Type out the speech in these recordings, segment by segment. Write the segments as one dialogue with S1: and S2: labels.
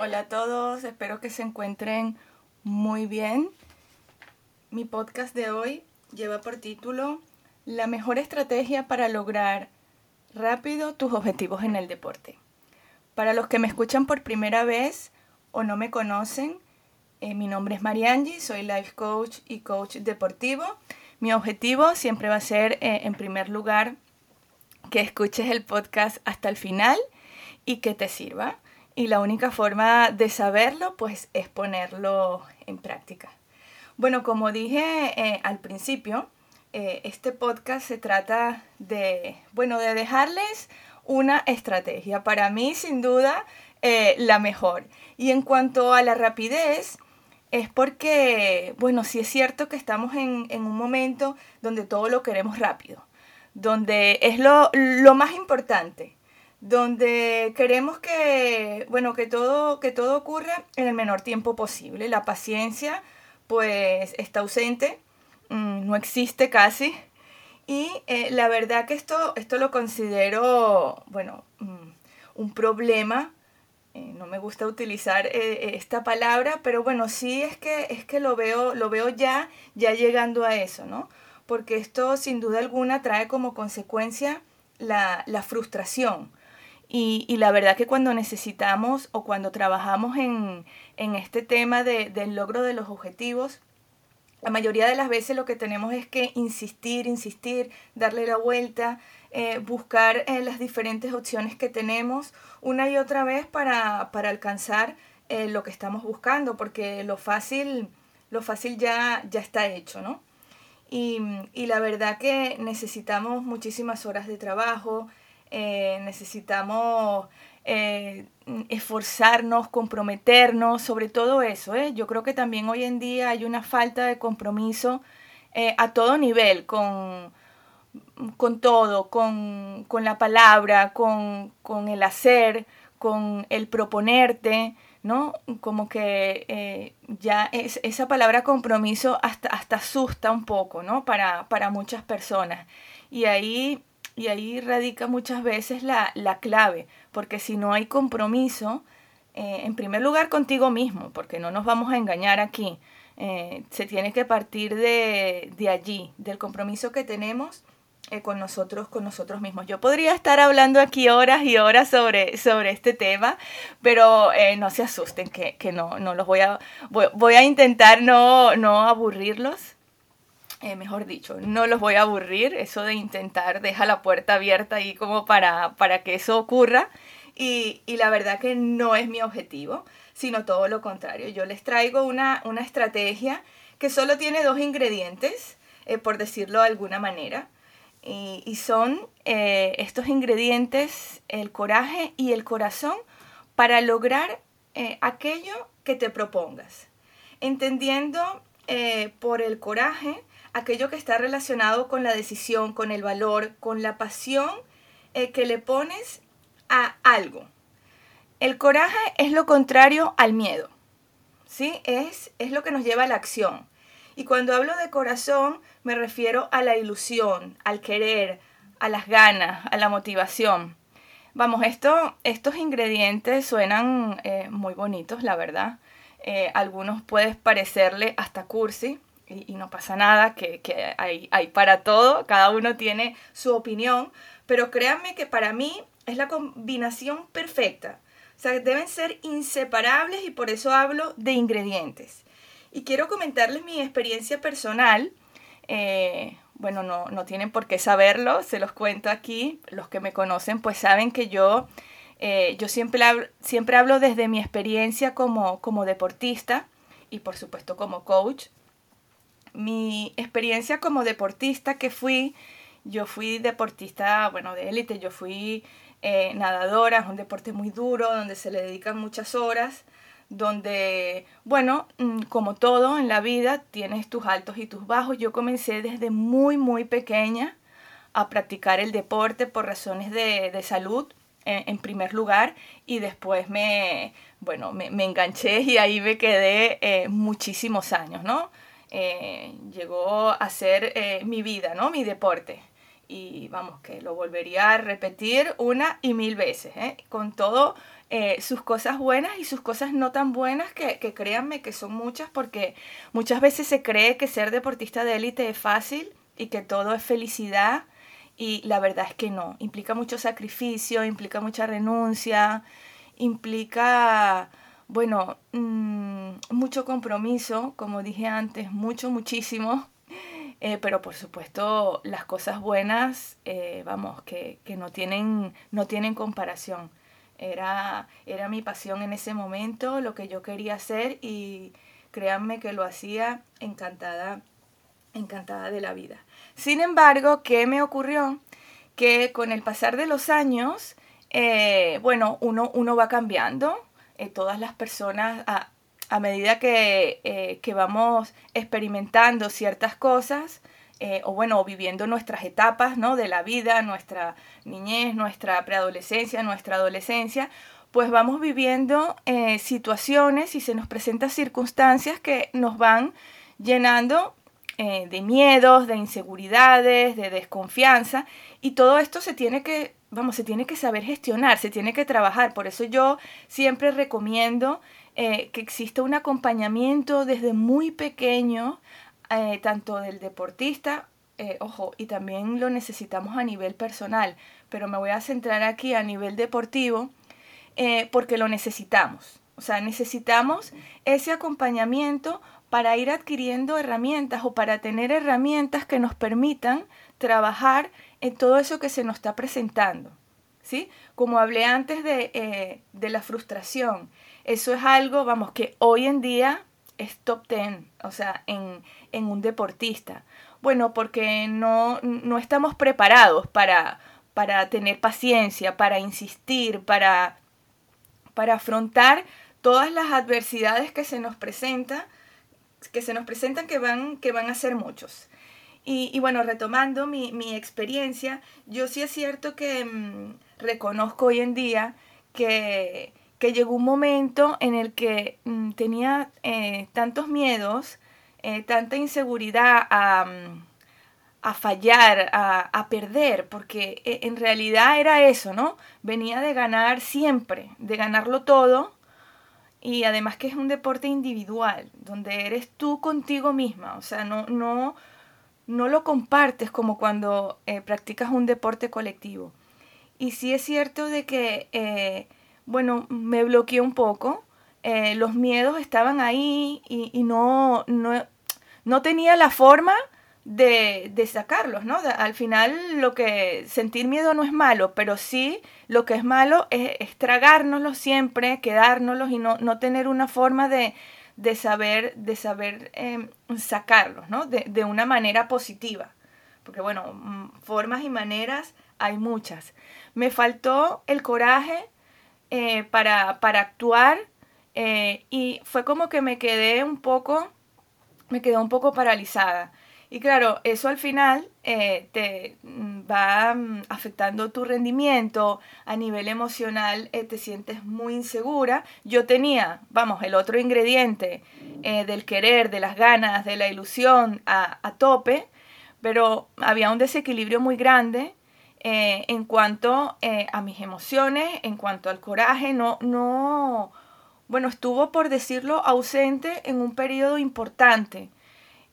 S1: Hola a todos, espero que se encuentren muy bien. Mi podcast de hoy lleva por título La mejor estrategia para lograr rápido tus objetivos en el deporte. Para los que me escuchan por primera vez o no me conocen, eh, mi nombre es Mariangi, soy life coach y coach deportivo. Mi objetivo siempre va a ser, eh, en primer lugar, que escuches el podcast hasta el final y que te sirva. Y la única forma de saberlo, pues, es ponerlo en práctica. Bueno, como dije eh, al principio, este podcast se trata de, bueno, de dejarles una estrategia. Para mí, sin duda, la mejor. Y en cuanto a la rapidez, es porque, bueno, sí es cierto que estamos en, un momento donde todo lo queremos rápido, donde es lo, más importante, donde queremos que, bueno, que todo, que todo ocurra en el menor tiempo posible. La paciencia, pues, está ausente, mm, no existe casi. Y eh, la verdad que esto, esto lo considero, bueno, mm, un problema eh, no me gusta utilizar eh, esta palabra, pero bueno, sí es que, es que lo, veo, lo veo ya, ya llegando a eso, ¿no? Porque esto sin duda alguna trae como consecuencia la, frustración. Y, la verdad que cuando necesitamos o cuando trabajamos en, este tema del logro de los objetivos, la mayoría de las veces lo que tenemos es que insistir, insistir, darle la vuelta, eh, buscar eh, las diferentes opciones que tenemos una y otra vez para, alcanzar eh, lo que estamos buscando, porque lo fácil, lo fácil ya, ya está hecho, ¿no? Y, la verdad que necesitamos muchísimas horas de trabajo, necesitamos esforzarnos, comprometernos, sobre todo eso. Yo creo que también hoy en día hay una falta de compromiso a todo nivel con, con todo, con, la palabra, con, el hacer, con el proponerte, ¿no? Como que eh, ya es, esa palabra compromiso hasta, hasta asusta un poco, ¿no? Para, muchas personas. Y ahí, y ahí radica muchas veces la, clave, porque si no hay compromiso, eh, en primer lugar contigo mismo, porque no nos vamos a engañar aquí, eh, se tiene que partir de, de allí, del compromiso que tenemos eh, con nosotros, con nosotros mismos. Yo podría estar hablando aquí horas y horas sobre, sobre este tema, pero eh, no se asusten que, no, no los voy a, voy, a intentar no, no aburrirlos. Eh, mejor dicho, no los voy a aburrir, eso de intentar deja la puerta abierta ahí como para, para que eso ocurra y, la verdad que no es mi objetivo, sino todo lo contrario. Yo les traigo una, una estrategia que solo tiene dos ingredientes, por decirlo de alguna manera y, son eh, estos ingredientes, el coraje y el corazón, para lograr eh, aquello que te propongas. Entendiendo eh, por el coraje aquello que está relacionado con la decisión, con el valor, con la pasión que le pones a algo. El coraje es lo contrario al miedo. ¿sí? Es, es lo que nos lleva a la acción. Y cuando hablo de corazón, me refiero a la ilusión, al querer, a las ganas, a la motivación. Vamos, esto, estos ingredientes suenan eh, muy bonitos, la verdad. Eh, algunos pueden parecerle hasta cursi y, no pasa nada, que, hay, hay para todo, cada uno tiene su opinión, pero créanme que para mí es la combinación perfecta. O sea, deben ser inseparables y por eso hablo de ingredientes. Y quiero comentarles mi experiencia personal. Eh, bueno, no, tienen por qué saberlo, se los cuento aquí. Los que me conocen pues saben que yo, eh, yo siempre, hablo, siempre hablo desde mi experiencia como, como deportista y por supuesto como coach. Mi experiencia como deportista que fui, yo fui deportista, bueno, de élite, yo fui eh, nadadora, es un deporte muy duro donde se le dedican muchas horas donde, bueno, mm, como todo en la vida, tienes tus altos y tus bajos. Yo comencé desde muy, muy pequeña a practicar el deporte por razones de, salud, en, primer lugar, y después me, bueno, me, enganché y ahí me quedé eh, muchísimos años, ¿no? Eh, llegó a ser eh, mi vida, ¿no? Mi deporte. Y vamos, que lo volvería a repetir una y mil veces, con todo eh, sus cosas buenas y sus cosas no tan buenas, que, que créanme que son muchas, porque muchas veces se cree que ser deportista de élite es fácil y que todo es felicidad. Y la verdad es que no, implica mucho sacrificio, implica mucha renuncia, implica, bueno, mm, mucho compromiso, como dije antes, mucho, muchísimo. Eh, pero por supuesto las cosas buenas, eh, vamos, que, que, no, tienen, no tienen comparación. Era, era mi pasión en ese momento, lo que yo quería hacer y créanme que lo hacía encantada, encantada de la vida. Sin embargo, ¿qué me ocurrió? Que con el pasar de los años, eh, bueno, uno, uno va cambiando. Todas las personas, a, medida que, eh, que vamos experimentando ciertas cosas, eh, o bueno, viviendo nuestras etapas ¿no? de la vida, nuestra niñez, nuestra preadolescencia, nuestra adolescencia, pues vamos viviendo eh, situaciones y se nos presentan circunstancias que nos van llenando de miedos, de inseguridades, de desconfianza, y todo esto se tiene que, vamos, se tiene que saber gestionar, se tiene que trabajar. Por eso yo siempre recomiendo eh, que existe un acompañamiento desde muy pequeño, eh, tanto del deportista, eh, ojo, y también lo necesitamos a nivel personal, pero me voy a centrar aquí a nivel deportivo porque lo necesitamos. O sea, necesitamos ese acompañamiento para ir adquiriendo herramientas o para tener herramientas que nos permitan trabajar en todo eso que se nos está presentando. ¿Sí? Como hablé antes de, de la frustración, eso es algo, vamos, que hoy en día es top ten, o sea, en, un deportista. Bueno, porque no, no estamos preparados para, para tener paciencia, para insistir, para, para afrontar todas las adversidades que se nos presentan, que se nos presentan que van, que van a ser muchos. Y, bueno, retomando mi, mi, experiencia, yo sí es cierto que mm, reconozco hoy en día que, que llegó un momento en el que mm, tenía eh, tantos miedos, eh, tanta inseguridad a, mm, a fallar, a, a, perder, porque eh, en realidad era eso, ¿no? Venía de ganar siempre, de ganarlo todo, y además que es un deporte individual, donde eres tú contigo misma, o sea, no, no, no lo compartes como cuando practicas un deporte colectivo. Y sí es cierto de que bueno, me bloqueé un poco. Eh, los miedos estaban ahí y, no, no, tenía la forma de, sacarlos, ¿no? al final lo que sentir miedo no es malo, pero sí lo que es malo es, es tragárnoslos siempre, quedárnoslos y no, no tener una forma de, saber, de saber em, sacarlos, ¿no? De, de, una manera positiva. Porque bueno, mm, formas y maneras hay muchas. Me faltó el coraje eh, para, para, actuar eh, y fue como que me quedé un poco, me quedé un poco paralizada. Y claro, eso al final eh, te mm, va mm, afectando tu rendimiento. A nivel emocional, te sientes muy insegura. Yo tenía, vamos, el otro ingrediente del querer, de las ganas, de la ilusión a, a tope, pero había un desequilibrio muy grande eh, en cuanto eh, a mis emociones, en cuanto al coraje, no, no, bueno, estuvo, por decirlo, ausente en un periodo importante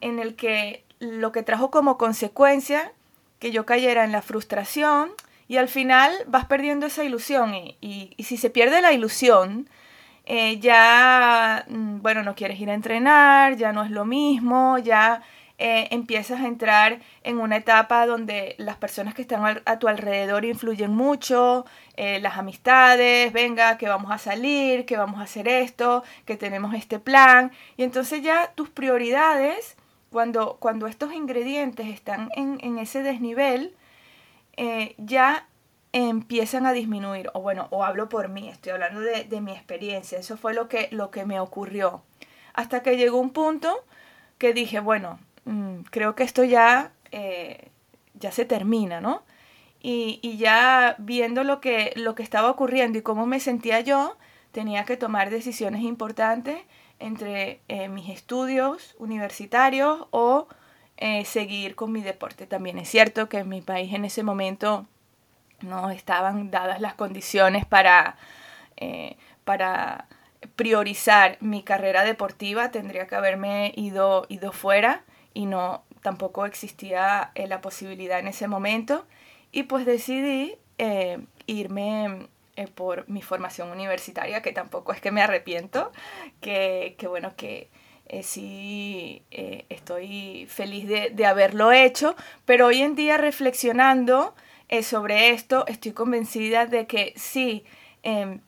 S1: en el que lo que trajo como consecuencia que yo cayera en la frustración y al final vas perdiendo esa ilusión y, si se pierde la ilusión, eh, ya, mm, bueno, no quieres ir a entrenar, ya no es lo mismo, ya eh, empiezas a entrar en una etapa donde las personas que están a tu alrededor influyen mucho, eh, las amistades, venga, que vamos a salir, que vamos a hacer esto, que tenemos este plan. Y entonces ya tus prioridades, cuando, estos ingredientes están en, ese desnivel, eh, ya empiezan a disminuir. O bueno, o hablo por mí, estoy hablando de, mi experiencia. Eso fue lo que, me ocurrió. Hasta que llegó un punto que dije, bueno, Mm, creo que esto ya, eh, ya se termina, ¿no? Y, ya viendo lo que estaba ocurriendo y cómo me sentía yo, tenía que tomar decisiones importantes entre eh, mis estudios universitarios o eh, seguir con mi deporte. También es cierto que en mi país en ese momento no estaban dadas las condiciones para para priorizar mi carrera deportiva tendría que haberme ido, ido fuera y no tampoco existía eh, la posibilidad en ese momento y pues decidí eh, irme eh, por mi formación universitaria que tampoco es que me arrepiento que, que bueno que sí estoy feliz de, de, haberlo hecho pero hoy en día reflexionando sobre esto estoy convencida de que sí em,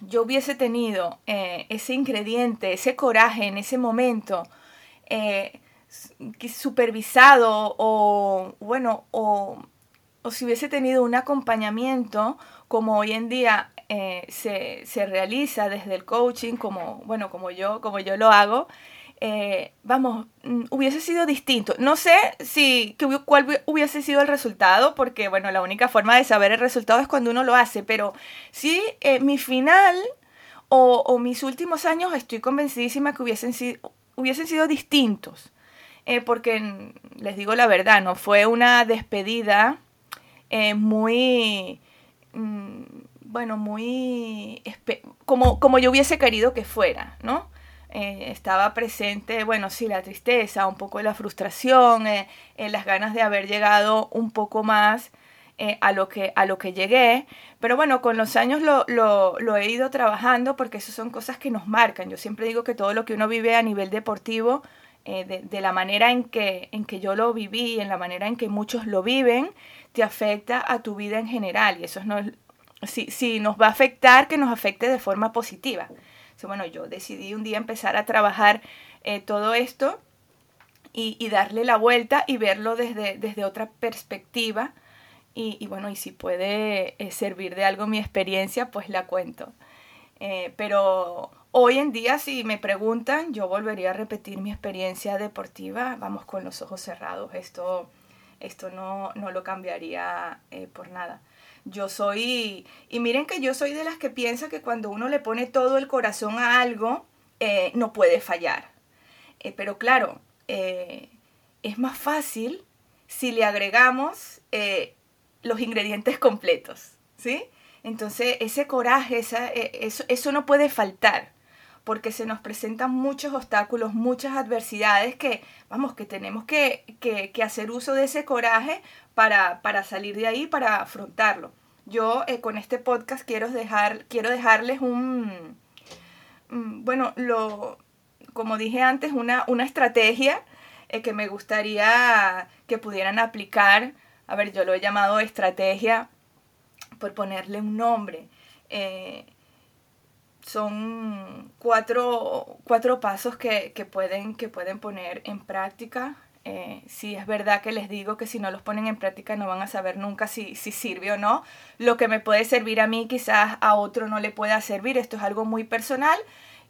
S1: yo hubiese tenido eh, ese ingrediente, ese coraje en ese momento, eh, supervisado o, bueno, o, si hubiese tenido un acompañamiento como hoy en día eh, se, se, realiza desde el coaching, como, bueno, como yo, como yo lo hago, eh, vamos, mm, hubiese sido distinto. No sé si cuál hubiese sido el resultado, porque bueno, la única forma de saber el resultado es cuando uno lo hace, pero sí, eh, mi final o, mis últimos años estoy convencidísima que hubiesen sido, hubiesen sido distintos, porque les digo la verdad, no fue una despedida muy, mm, bueno, muy, como, como yo hubiese querido que fuera, ¿no? Eh, estaba presente, bueno, sí, la tristeza, un poco la frustración, eh, eh, las ganas de haber llegado un poco más a, lo que, a lo que llegué. Pero bueno, con los años lo, lo, lo he ido trabajando porque eso son cosas que nos marcan. Yo siempre digo que todo lo que uno vive a nivel deportivo, de, de, la manera en que, en que yo lo viví, en la manera en que muchos lo viven, te afecta a tu vida en general. Y eso no si, si nos va a afectar, que nos afecte de forma positiva bueno, yo decidí un día empezar a trabajar eh, todo esto y, darle la vuelta y verlo desde, desde otra perspectiva. Y, bueno, y si puede eh, servir de algo mi experiencia, pues la cuento. Eh, pero hoy en día, si me preguntan, yo volvería a repetir mi experiencia deportiva, vamos con los ojos cerrados. Esto, esto no, no lo cambiaría por nada. Yo soy, y miren que yo soy de las que piensa que cuando uno le pone todo el corazón a algo, eh, no puede fallar. Eh, pero claro, eh, es más fácil si le agregamos los ingredientes completos, ¿sí? Entonces, ese coraje, esa, eso, eso no puede faltar porque se nos presentan muchos obstáculos, muchas adversidades que, vamos, que tenemos que, que, hacer uso de ese coraje para, para, salir de ahí, para afrontarlo. Yo eh, con este podcast quiero, dejar, quiero dejarles un, mm, bueno, lo, como dije antes, una, una estrategia eh, que me gustaría que pudieran aplicar. A ver, yo lo he llamado estrategia por ponerle un nombre. Eh, son cuatro, cuatro pasos que, que, pueden, que pueden poner en práctica. Eh, si es verdad que les digo que si no los ponen en práctica no van a saber nunca si, si sirve o no. Lo que me puede servir a mí quizás a otro no le pueda servir. Esto es algo muy personal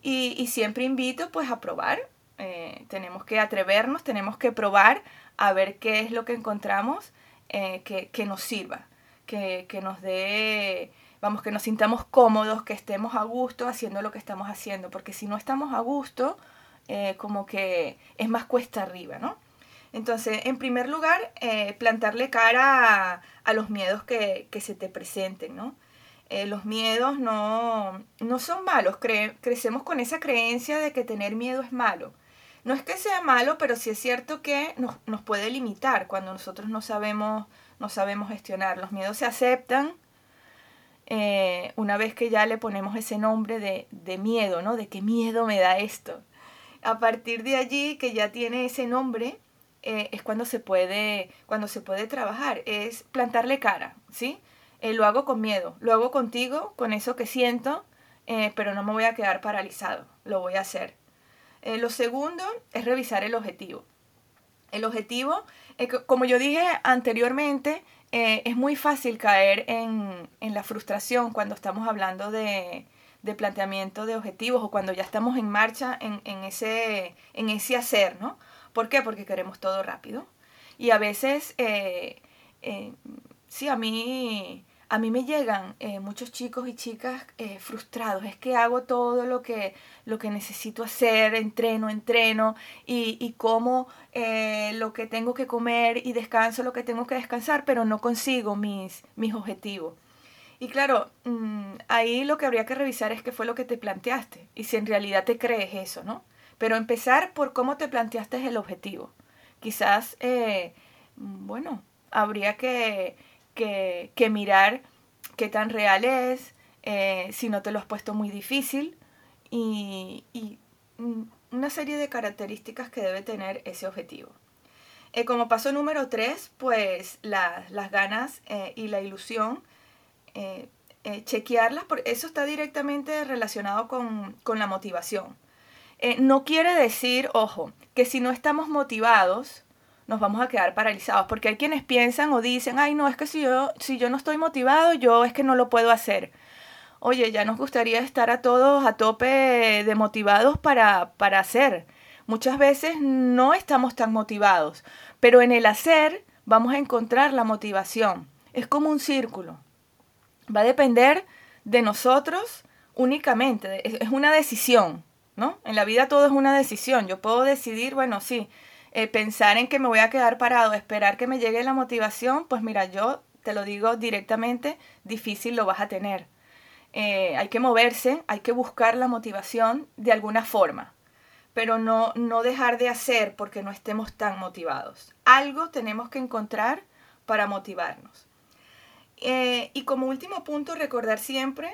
S1: y, siempre invito pues a probar. Eh, tenemos que atrevernos, tenemos que probar a ver qué es lo que encontramos que, que, nos sirva, que, que nos dé vamos, que nos sintamos cómodos, que estemos a gusto haciendo lo que estamos haciendo, porque si no estamos a gusto, eh, como que es más cuesta arriba, ¿no? Entonces, en primer lugar, eh, plantarle cara a, los miedos que, se te presenten, ¿no? Eh, los miedos no, no son malos, crecemos con esa creencia de que tener miedo es malo. No es que sea malo, pero sí es cierto que nos, nos puede limitar cuando nosotros no sabemos, no sabemos gestionar. Los miedos se aceptan, eh, una vez que ya le ponemos ese nombre de, de, miedo, ¿no? De qué miedo me da esto. A partir de allí, que ya tiene ese nombre, eh, es cuando se, puede, cuando se puede trabajar, es plantarle cara, ¿sí? Eh, lo hago con miedo, lo hago contigo, con eso que siento, pero no me voy a quedar paralizado, lo voy a hacer. lo segundo es revisar el objetivo. El objetivo, como yo dije anteriormente, eh, es muy fácil caer en, la frustración cuando estamos hablando de, planteamiento de objetivos o cuando ya estamos en marcha en, ese, en ese hacer, ¿no? ¿Por qué? Porque queremos todo rápido. Y a veces, eh, eh, sí, a mí a mí me llegan eh, muchos chicos y chicas eh, frustrados. Es que hago todo lo que, lo que necesito hacer, entreno, entreno, y, y como eh, lo que tengo que comer y descanso lo que tengo que descansar, pero no consigo mis, mis objetivos. Y claro, mm, ahí lo que habría que revisar es qué fue lo que te planteaste y si en realidad te crees eso, ¿no? Pero empezar por cómo te planteaste el objetivo. Quizás, eh, bueno, habría que, que, mirar qué tan real es, eh, si no te lo has puesto muy difícil y, mm, una serie de características que debe tener ese objetivo. Eh, como paso número tres, pues las ganas eh, y la ilusión, chequearlas, porque eso está directamente relacionado con, con la motivación. no quiere decir, ojo, que si no estamos motivados, nos vamos a quedar paralizados, porque hay quienes piensan o dicen, ay, no, es que si yo, si yo no estoy motivado, yo es que no lo puedo hacer. Oye, ya nos gustaría estar a todos a tope de motivados para, para hacer Muchas veces no estamos tan motivados, pero en el hacer vamos a encontrar la motivación. Es como un círculo. Va a depender de nosotros únicamente. Es una decisión, ¿no? En la vida todo es una decisión. Yo puedo decidir, bueno, sí, eh, pensar en que me voy a quedar parado, esperar que me llegue la motivación, pues mira, yo te lo digo directamente, difícil lo vas a tener. Eh, hay que moverse, hay que buscar la motivación de alguna forma pero no, no dejar de hacer porque no estemos tan motivados. Algo tenemos que encontrar para motivarnos. Eh, y como último punto, recordar siempre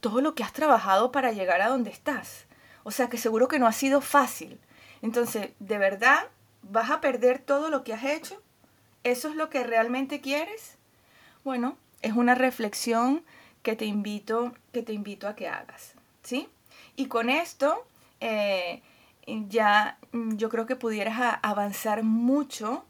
S1: todo lo que has trabajado para llegar a donde estás. O sea que seguro que no ha sido fácil. Entonces, ¿de verdad vas a perder todo lo que has hecho? ¿Eso es lo que realmente quieres? Bueno, es una reflexión que te invito, que te invito a que hagas. ¿Sí? Y con esto eh, ya mm, yo creo que pudieras avanzar mucho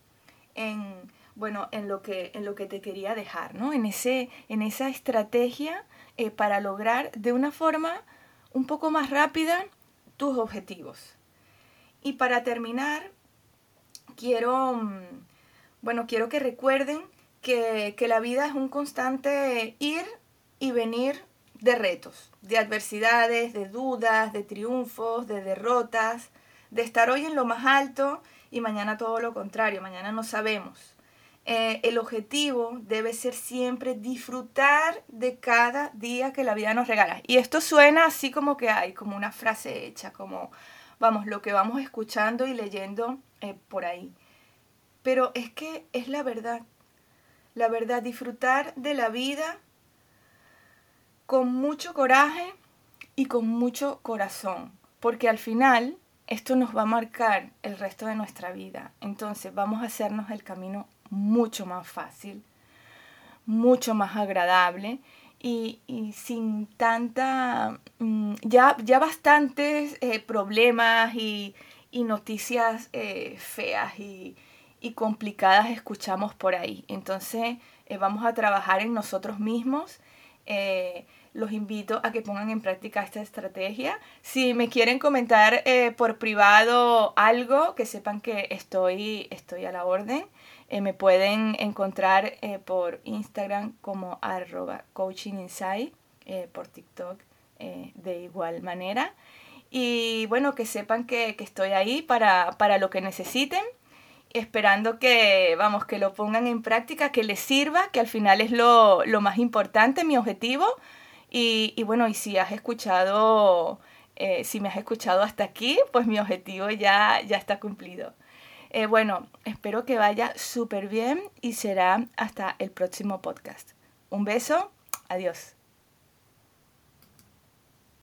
S1: en, bueno, en lo que, en lo que te quería dejar, ¿no? En, ese, en esa estrategia eh, para lograr de una forma un poco más rápida tus objetivos. Y para terminar, quiero, mm, bueno, quiero que recuerden que, que la vida es un constante ir y venir de retos, de adversidades, de dudas, de triunfos, de derrotas, de estar hoy en lo más alto y mañana todo lo contrario, mañana no sabemos. Eh, el objetivo debe ser siempre disfrutar de cada día que la vida nos regala. Y esto suena así como que hay, como una frase hecha, como, vamos, lo que vamos escuchando y leyendo eh, por ahí. Pero es que es la verdad. La verdad, disfrutar de la vida con mucho coraje y con mucho corazón, porque al final esto nos va a marcar el resto de nuestra vida. Entonces vamos a hacernos el camino mucho más fácil, mucho más agradable y, sin tanta, mm, ya, ya bastantes eh, problemas y, noticias eh, feas y, complicadas escuchamos por ahí. Entonces eh, vamos a trabajar en nosotros mismos los invito a que pongan en práctica esta estrategia. Si me quieren comentar por privado algo, que sepan que estoy, estoy a la orden. Eh, me pueden encontrar eh, por Instagram como arroba coachinginsight, por TikTok de igual manera. Y bueno, que sepan que, estoy ahí para, para lo que necesiten esperando que, vamos, que lo pongan en práctica, que les sirva, que al final es lo, lo más importante, mi objetivo, y, bueno, y si has escuchado, eh, si me has escuchado hasta aquí, pues mi objetivo ya, ya está cumplido. Eh, bueno, espero que vaya súper bien y será hasta el próximo podcast. Un beso, adiós.